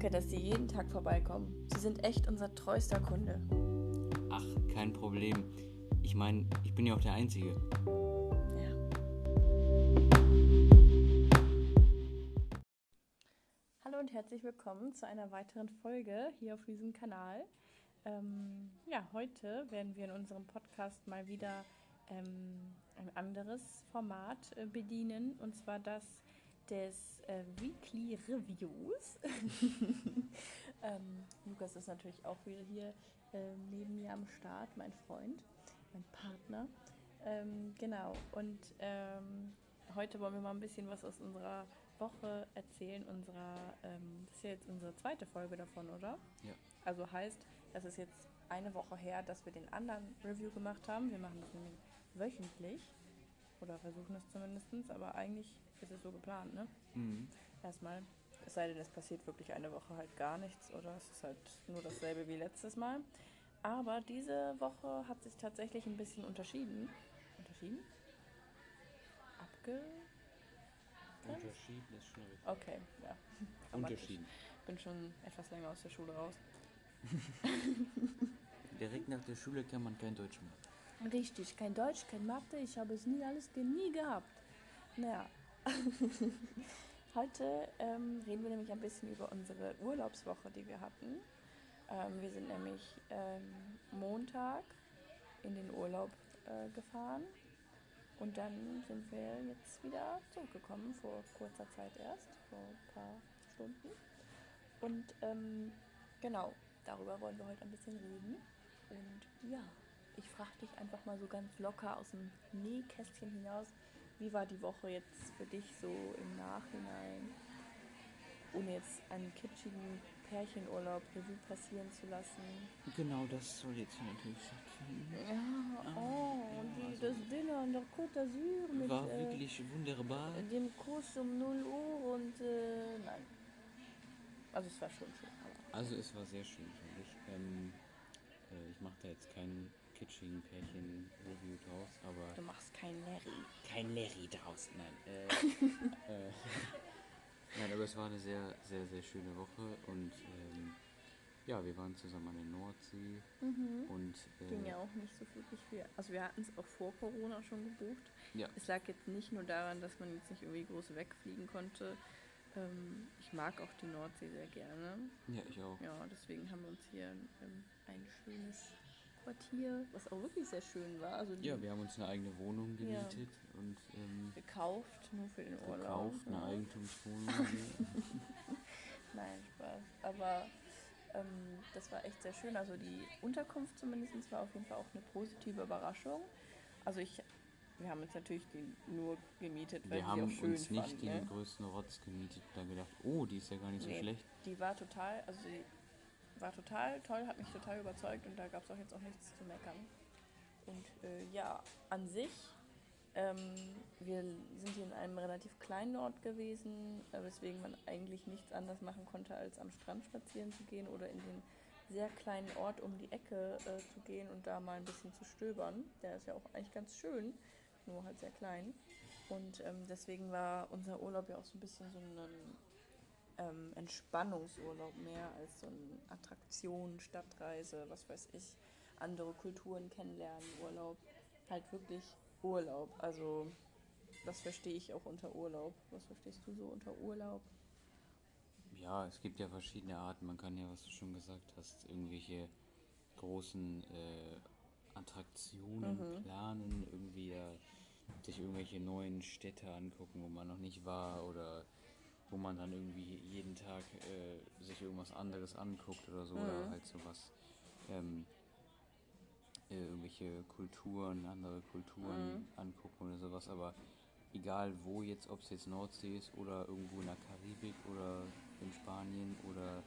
Danke, dass Sie jeden Tag vorbeikommen. Sie sind echt unser treuster Kunde. Ach, kein Problem. Ich meine, ich bin ja auch der Einzige. Ja. Hallo und herzlich willkommen zu einer weiteren Folge hier auf diesem Kanal. Ähm, ja, heute werden wir in unserem Podcast mal wieder ähm, ein anderes Format äh, bedienen, und zwar das des äh, Weekly Reviews. ähm, Lukas ist natürlich auch wieder hier äh, neben mir am Start, mein Freund, mein Partner. Ähm, genau, und ähm, heute wollen wir mal ein bisschen was aus unserer Woche erzählen. Unserer, ähm, das ist ja jetzt unsere zweite Folge davon, oder? Ja. Also heißt, das ist jetzt eine Woche her, dass wir den anderen Review gemacht haben. Wir machen das nämlich wöchentlich. Oder versuchen es zumindest, aber eigentlich ist es so geplant, ne? Mhm. Erstmal. Es sei denn, es passiert wirklich eine Woche halt gar nichts oder es ist halt nur dasselbe wie letztes Mal. Aber diese Woche hat sich tatsächlich ein bisschen unterschieden. Unterschieden? Abge. Unterschieden ist schon richtig. Okay, ja. Unterschieden. Ich bin schon etwas länger aus der Schule raus. Direkt nach der Schule kann man kein Deutsch mehr. Richtig, kein Deutsch, kein Mathe, ich habe es nie alles nie gehabt. Naja. Heute ähm, reden wir nämlich ein bisschen über unsere Urlaubswoche, die wir hatten. Ähm, wir sind nämlich ähm, Montag in den Urlaub äh, gefahren und dann sind wir jetzt wieder zurückgekommen, vor kurzer Zeit erst, vor ein paar Stunden. Und ähm, genau, darüber wollen wir heute ein bisschen reden. Und ja, ich frage dich einfach mal so ganz locker aus dem Nähkästchen hinaus, wie war die Woche jetzt für dich so im Nachhinein, ohne jetzt einen kitschigen Pärchenurlaub Revue passieren zu lassen? Genau, das soll jetzt hier natürlich stattfinden. Ja, oh, und die, das Dinner an der Côte d'Azur mit War äh, wirklich wunderbar. dem Kurs um 0 Uhr und äh, nein. Also es war schon schön, Also es war sehr schön, finde ich. Ähm, äh, ich mache da jetzt keinen kitschigen Pärchen-Review draus, aber... du machst kein Larry. Kein Larry draus, nein. Äh, äh, nein, aber es war eine sehr, sehr, sehr schöne Woche und ähm, ja, wir waren zusammen an der Nordsee und äh, Ging ja auch nicht so wirklich viel. Also wir hatten es auch vor Corona schon gebucht. ja, Es lag jetzt nicht nur daran, dass man jetzt nicht irgendwie groß wegfliegen konnte. Ähm, ich mag auch die Nordsee sehr gerne. ja, ich auch. Ja, deswegen haben wir uns hier ähm, ein schönes Quartier, was auch wirklich sehr schön war. Also die Ja, wir haben uns eine eigene Wohnung Ja. gemietet und ähm, gekauft, nur für den Urlaub. gekauft, eine ja. Eigentumswohnung. Nein, Spaß. Aber ähm, das war echt sehr schön. Also die Unterkunft zumindest war auf jeden Fall auch eine positive Überraschung. Also ich, wir haben uns natürlich die nur gemietet, weil wir wir haben sie auch schön uns nicht fanden, den ne? größten Rotz gemietet und dann gedacht, oh, die ist ja gar nicht so Nee, schlecht. Die war total, also die war total toll, hat mich total überzeugt und da gab es auch jetzt auch nichts zu meckern. Und äh, ja, an sich, ähm, wir sind hier in einem relativ kleinen Ort gewesen, äh, weswegen man eigentlich nichts anderes machen konnte, als am Strand spazieren zu gehen oder in den sehr kleinen Ort um die Ecke äh, zu gehen und da mal ein bisschen zu stöbern. Der ist ja auch eigentlich ganz schön, nur halt sehr klein. Und ähm, deswegen war unser Urlaub ja auch so ein bisschen so ein ähm, Entspannungsurlaub mehr als so eine Attraktion, Stadtreise, was weiß ich, andere Kulturen kennenlernen, Urlaub. Halt wirklich Urlaub. Also das verstehe ich auch unter Urlaub. Was verstehst du so unter Urlaub? Ja, es gibt ja verschiedene Arten. Man kann ja, was du schon gesagt hast, irgendwelche großen äh, Attraktionen planen, irgendwie ja, sich irgendwelche neuen Städte angucken, wo man noch nicht war oder wo man dann irgendwie jeden Tag äh, sich irgendwas anderes anguckt oder so oder halt sowas. Ähm, äh, irgendwelche Kulturen, andere Kulturen angucken oder sowas, aber egal wo jetzt, ob es jetzt Nordsee ist oder irgendwo in der Karibik oder in Spanien oder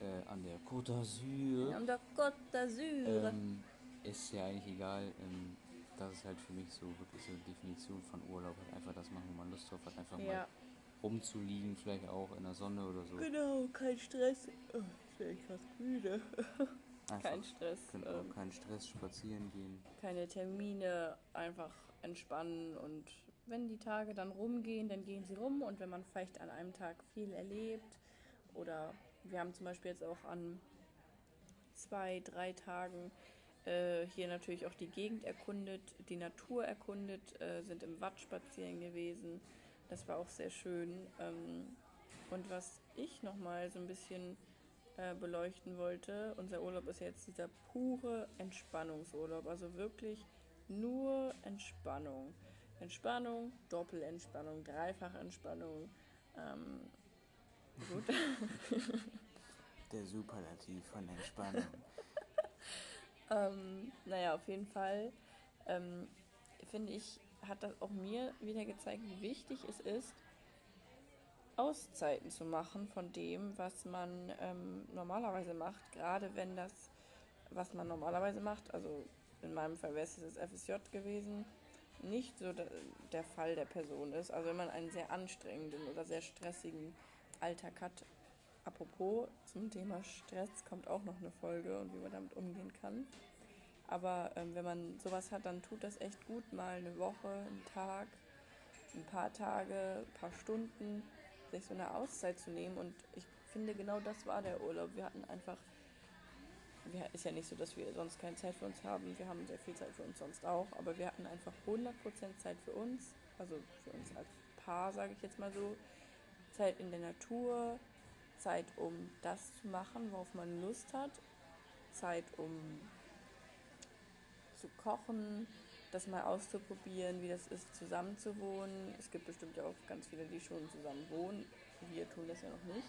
äh, an der Côte d'Azur, An der Côte d'Azur. ähm, ist ja eigentlich egal. Ähm, das ist halt für mich so wirklich so eine Definition von Urlaub. Halt einfach das machen, wo man Lust drauf hat, einfach ja, mal rumzuliegen, vielleicht auch in der Sonne oder so. genau, kein Stress. Oh, ich bin echt fast müde. Einfach Kein Stress. Können Ähm, auch keinen Stress spazieren gehen. keine Termine, einfach entspannen und wenn die Tage dann rumgehen, dann gehen sie rum und wenn man vielleicht an einem Tag viel erlebt oder wir haben zum Beispiel jetzt auch an zwei, drei Tagen äh, hier natürlich auch die Gegend erkundet, die Natur erkundet, äh, sind im Watt spazieren gewesen. Das war auch sehr schön. Ähm, und was ich nochmal so ein bisschen äh, beleuchten wollte, unser Urlaub ist jetzt dieser pure Entspannungsurlaub. Also wirklich nur Entspannung. Entspannung, Doppelentspannung, Dreifachentspannung. Ähm, gut. Der Superlativ von Entspannung. ähm, naja, auf jeden Fall ähm, finde ich, hat das auch mir wieder gezeigt, wie wichtig es ist, Auszeiten zu machen von dem, was man ähm, normalerweise macht, gerade wenn das, was man normalerweise macht, also in meinem Fall wäre es das FSJ gewesen, nicht so der Fall der Person ist. Also wenn man einen sehr anstrengenden oder sehr stressigen Alltag hat. Apropos zum Thema Stress kommt auch noch eine Folge und wie man damit umgehen kann. Aber ähm, wenn man sowas hat, dann tut das echt gut, mal eine Woche, einen Tag, ein paar Tage, ein paar Stunden sich so eine Auszeit zu nehmen. Und ich finde, genau das war der Urlaub. Wir hatten einfach, wir, ist ja nicht so, dass wir sonst keine Zeit für uns haben. Wir haben sehr viel Zeit für uns sonst auch. Aber wir hatten einfach 100% Zeit für uns. Also für uns als Paar, sage ich jetzt mal so. Zeit in der Natur, Zeit, um das zu machen, worauf man Lust hat. Zeit, um zu kochen, das mal auszuprobieren, wie das ist, zusammen zu wohnen. Es gibt bestimmt ja auch ganz viele, die schon zusammen wohnen. Wir tun das ja noch nicht.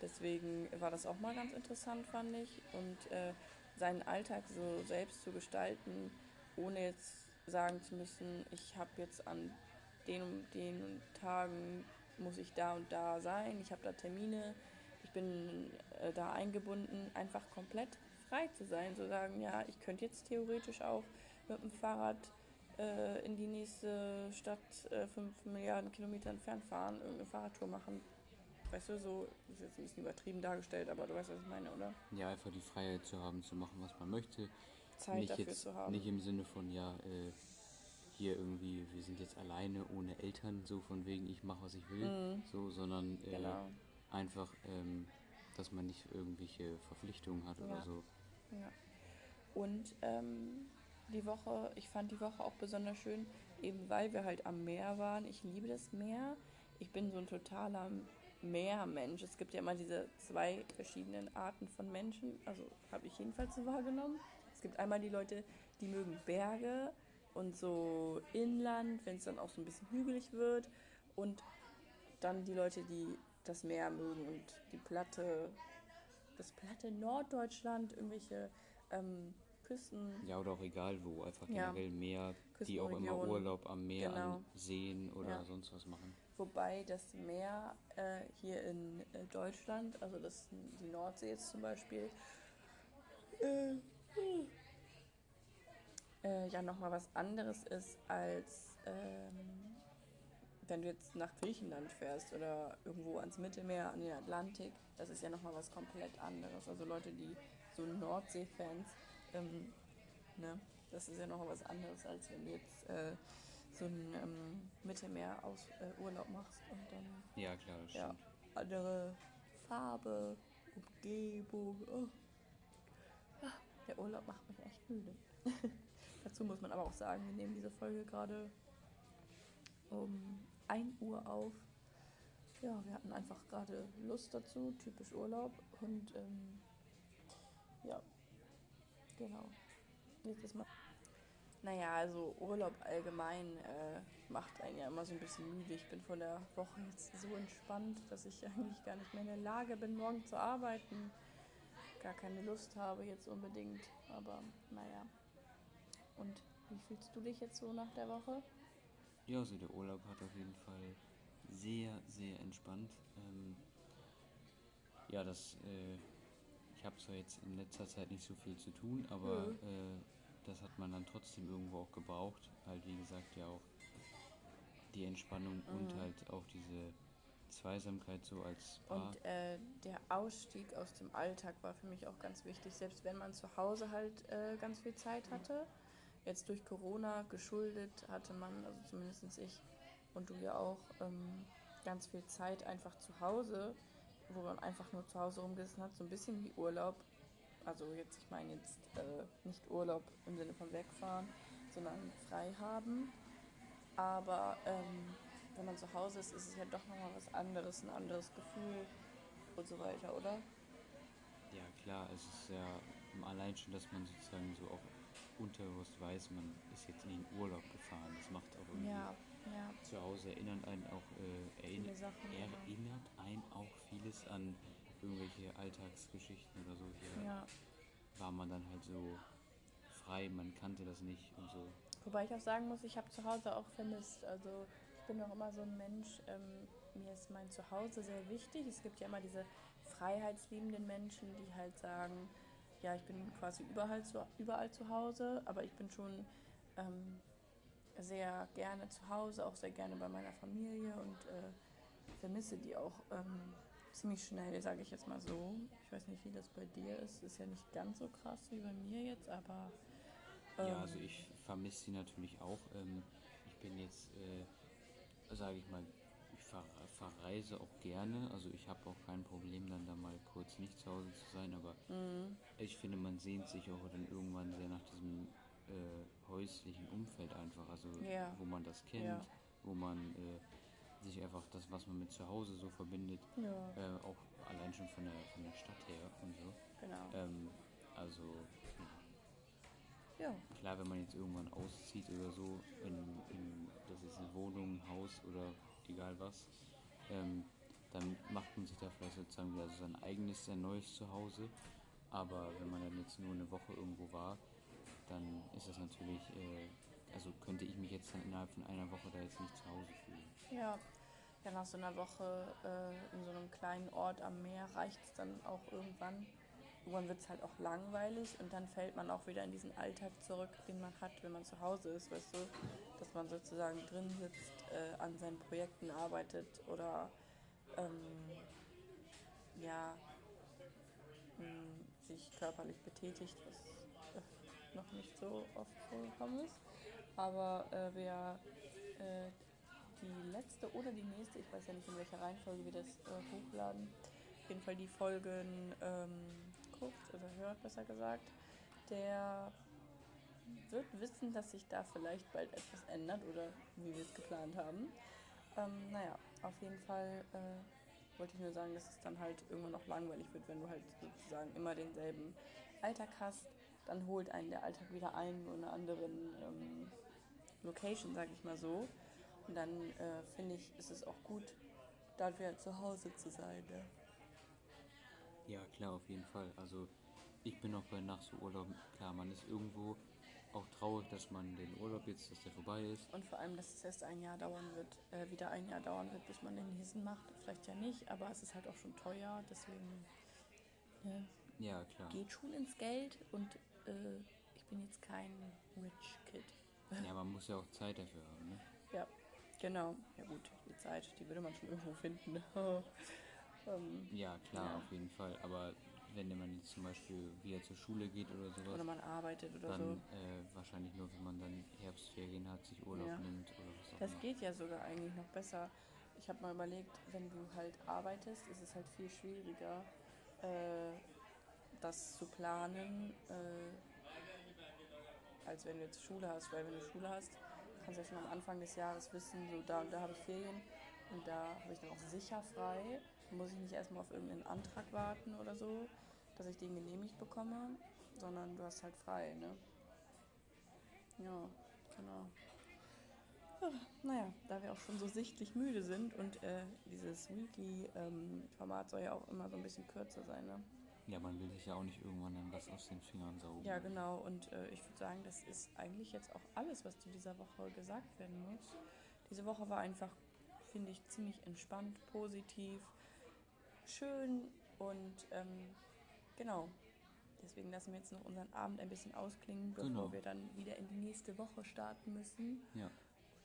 Deswegen war das auch mal ganz interessant, fand ich. Und äh, seinen Alltag so selbst zu gestalten, ohne jetzt sagen zu müssen, ich habe jetzt an den und den Tagen muss ich da und da sein, ich habe da Termine, ich bin äh, da eingebunden, einfach komplett frei zu sein, zu sagen, ja, ich könnte jetzt theoretisch auch mit dem Fahrrad äh, in die nächste Stadt äh, fünf Milliarden Kilometer entfernt fahren, irgendeine Fahrradtour machen. Weißt du, so ist jetzt ein bisschen übertrieben dargestellt, aber du weißt, was ich meine, oder? Ja, einfach die Freiheit zu haben, zu machen, was man möchte. Zeit nicht dafür jetzt, zu haben. Nicht im Sinne von, ja, äh, hier irgendwie, wir sind jetzt alleine ohne Eltern, so von wegen, ich mache, was ich will, Mhm. so, sondern äh, Genau. einfach, ähm, dass man nicht irgendwelche Verpflichtungen hat oder Ja. so. Ja. Und ähm, die Woche, ich fand die Woche auch besonders schön, eben weil wir halt am Meer waren. Ich liebe das Meer. Ich bin so ein totaler Meermensch. Es gibt ja immer diese zwei verschiedenen Arten von Menschen. Also habe ich jedenfalls so wahrgenommen. Es gibt einmal die Leute, die mögen Berge und so Inland, wenn es dann auch so ein bisschen hügelig wird. Und dann die Leute, die das Meer mögen und die platte, das platte Norddeutschland, irgendwelche ähm, Küsten. Ja, oder auch egal wo, einfach Ja. generell mehr, die auch immer. Urlaub am Meer, Genau. an Seen oder Ja. sonst was machen. Wobei das Meer äh, hier in äh, Deutschland, also das, die Nordsee jetzt zum Beispiel, äh, äh, ja nochmal was anderes ist als ähm, wenn du jetzt nach Griechenland fährst oder irgendwo ans Mittelmeer, an den Atlantik. Das ist ja nochmal was komplett anderes. Also Leute, die so Nordsee-Fans, ähm, ne, das ist ja nochmal was anderes, als wenn du jetzt äh, so einen ähm, Mittelmeer-Urlaub äh, machst und dann Ja, klar, das Ja. stimmt. andere Farbe, Umgebung. Oh. Ah, Der Urlaub macht mich echt müde. Dazu muss man aber auch sagen, wir nehmen diese Folge gerade um 1 Uhr auf. Ja, wir hatten einfach gerade Lust dazu, typisch Urlaub. Und ähm, ja, genau. Ist mal. Naja, also Urlaub allgemein äh, macht einen ja immer so ein bisschen müde. Ich bin von der Woche jetzt so entspannt, dass ich eigentlich gar nicht mehr in der Lage bin, morgen zu arbeiten. Gar keine Lust habe jetzt unbedingt. Aber naja. Und wie fühlst du dich jetzt so nach der Woche? Ja, also der Urlaub hat auf jeden Fall sehr, sehr entspannt. Ähm, ja, das, äh, ich habe zwar jetzt in letzter Zeit nicht so viel zu tun, aber Mhm. äh, das hat man dann trotzdem irgendwo auch gebraucht. Halt, wie gesagt, ja auch die Entspannung und Mhm. halt auch diese Zweisamkeit so als Paar. Und äh, der Ausstieg aus dem Alltag war für mich auch ganz wichtig, selbst wenn man zu Hause halt äh, ganz viel Zeit hatte. Jetzt durch Corona geschuldet hatte man, also zumindest ich und du ja auch, ähm, ganz viel Zeit einfach zu Hause. wo man einfach nur zu Hause rumgesessen hat, so ein bisschen wie Urlaub. Also jetzt, ich meine jetzt äh, nicht Urlaub im Sinne von wegfahren, sondern frei haben. Aber ähm, wenn man zu Hause ist, ist es ja doch nochmal was anderes, ein anderes Gefühl und so weiter, oder? Ja, klar, es ist ja allein schon, dass man sozusagen so auch unterbewusst weiß, man ist jetzt in den Urlaub gefahren. Das macht auch irgendwie Ja, ja. zu Hause erinnert einen auch äh, erinn Sachen, erinnert einen auch vieles an irgendwelche Alltagsgeschichten oder so. Hier Ja. war man dann halt so frei, man kannte das nicht und so. Wobei ich auch sagen muss, ich habe zu Hause auch vermisst. Also ich bin auch immer so ein Mensch, ähm, mir ist mein Zuhause sehr wichtig. Es gibt ja immer diese freiheitsliebenden Menschen, die halt sagen, ja, ich bin quasi überall zu, überall zu Hause, aber ich bin schon ähm, sehr gerne zu Hause, auch sehr gerne bei meiner Familie und äh, vermisse die auch ähm, ziemlich schnell, sage ich jetzt mal so. Ich weiß nicht, wie das bei dir ist. Ist ja nicht ganz so krass wie bei mir jetzt, aber Ja, ähm, also ich vermisse sie natürlich auch. Ähm, ich bin jetzt, äh, sage ich mal, ver verreise auch gerne. Also ich habe auch kein Problem, dann da mal kurz nicht zu Hause zu sein. Aber Mhm. ich finde, man sehnt sich auch dann irgendwann sehr nach diesem äh, häuslichen Umfeld einfach. Also Ja. wo man das kennt, Ja. wo man äh, sich einfach das, was man mit zu Hause so verbindet, Ja, äh, auch allein schon von der, von der Stadt her und so. genau. Ähm, also ja. Ja, Klar, wenn man jetzt irgendwann auszieht oder so, in, in das ist eine Wohnung, ein Haus oder egal was, ähm, dann macht man sich da vielleicht sozusagen wieder so sein eigenes, sein neues Zuhause. Aber wenn man dann jetzt nur eine Woche irgendwo war, dann ist das natürlich, äh, also könnte ich mich jetzt dann innerhalb von einer Woche da jetzt nicht zu Hause fühlen. ja. Ja, nach so einer Woche äh, in so einem kleinen Ort am Meer reicht es dann auch irgendwann. Irgendwann wird es halt auch langweilig und dann fällt man auch wieder in diesen Alltag zurück, den man hat, wenn man zu Hause ist, weißt du? Dass man sozusagen drin sitzt, äh, an seinen Projekten arbeitet oder ähm, ja, mh, sich körperlich betätigt, was äh, noch nicht so oft vorgekommen ist. Aber äh, wer äh, die letzte oder die nächste, ich weiß ja nicht in welcher Reihenfolge wir das äh, hochladen, auf jeden Fall die Folgen ähm, guckt oder hört, besser gesagt, der wird wissen, dass sich da vielleicht bald etwas ändert oder wie wir es geplant haben. Ähm, naja, auf jeden Fall äh, wollte ich nur sagen, dass es dann halt irgendwann noch langweilig wird, wenn du halt sozusagen immer denselben Alltag hast. Dann holt einen der Alltag wieder ein, nur in einer anderen ähm, Location, sag ich mal so. Und dann äh, finde ich, ist es auch gut, da wieder zu Hause zu sein. Ne? Ja, klar, auf jeden Fall. Also ich bin auch bei nach so Urlaub, klar, man ist irgendwo auch traurig, dass man den Urlaub jetzt, dass der vorbei ist. Und vor allem, dass es erst ein Jahr dauern wird, äh, wieder ein Jahr dauern wird, bis man den nächsten macht. Vielleicht ja nicht, aber es ist halt auch schon teuer, deswegen ne, Ja, klar. geht schon ins Geld und äh, ich bin jetzt kein Rich Kid. Ja, man muss ja auch Zeit dafür haben, ne? Ja, genau. Ja gut, die Zeit, die würde man schon irgendwo finden. ähm, Ja, klar, Ja. auf jeden Fall. Aber wenn man jetzt zum Beispiel wieder zur Schule geht oder sowas, oder man arbeitet oder dann so. äh, wahrscheinlich nur, wenn man dann Herbstferien hat, sich Urlaub Ja. nimmt oder was auch Das immer. geht ja sogar eigentlich noch besser. Ich habe mal überlegt, wenn du halt arbeitest, ist es halt viel schwieriger, äh, das zu planen, äh, als wenn du jetzt Schule hast. Weil wenn du Schule hast, kannst du ja schon am Anfang des Jahres wissen, so da und da habe ich Ferien und da habe ich dann auch sicher frei. Muss ich nicht erstmal auf irgendeinen Antrag warten oder so, dass ich den genehmigt bekomme, sondern du hast halt frei, ne? Ja, genau. Naja, da wir auch schon so sichtlich müde sind und äh, dieses Weekly-Format soll ja auch immer so ein bisschen kürzer sein, ne? Ja, man will sich ja auch nicht irgendwann dann was aus den Fingern saugen. Ja, genau. Und äh, ich würde sagen, das ist eigentlich jetzt auch alles, was zu dieser Woche gesagt werden muss. Diese Woche war einfach, finde ich, ziemlich entspannt, positiv, schön und ähm, genau. Deswegen lassen wir jetzt noch unseren Abend ein bisschen ausklingen, bevor Genau. wir dann wieder in die nächste Woche starten müssen. Ja.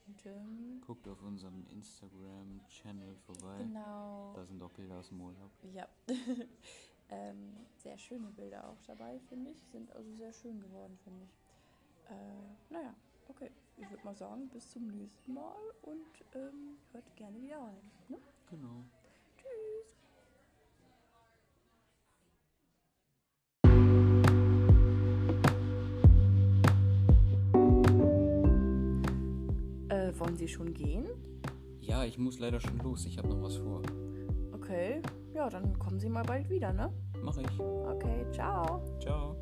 Und ähm, Guckt auf unserem Instagram-Channel vorbei. genau. Da sind auch Bilder aus dem Urlaub. Ja. ähm, sehr schöne Bilder auch dabei, finde ich. Sind also sehr schön geworden, finde ich. Äh, naja, okay. Ich würde mal sagen, bis zum nächsten Mal und ähm, hört gerne wieder rein. Ne? Genau. Wollen Sie schon gehen? Ja, ich muss leider schon los. Ich habe noch was vor. Okay, ja, dann kommen Sie mal bald wieder, ne? Mach ich. Okay, ciao. Ciao.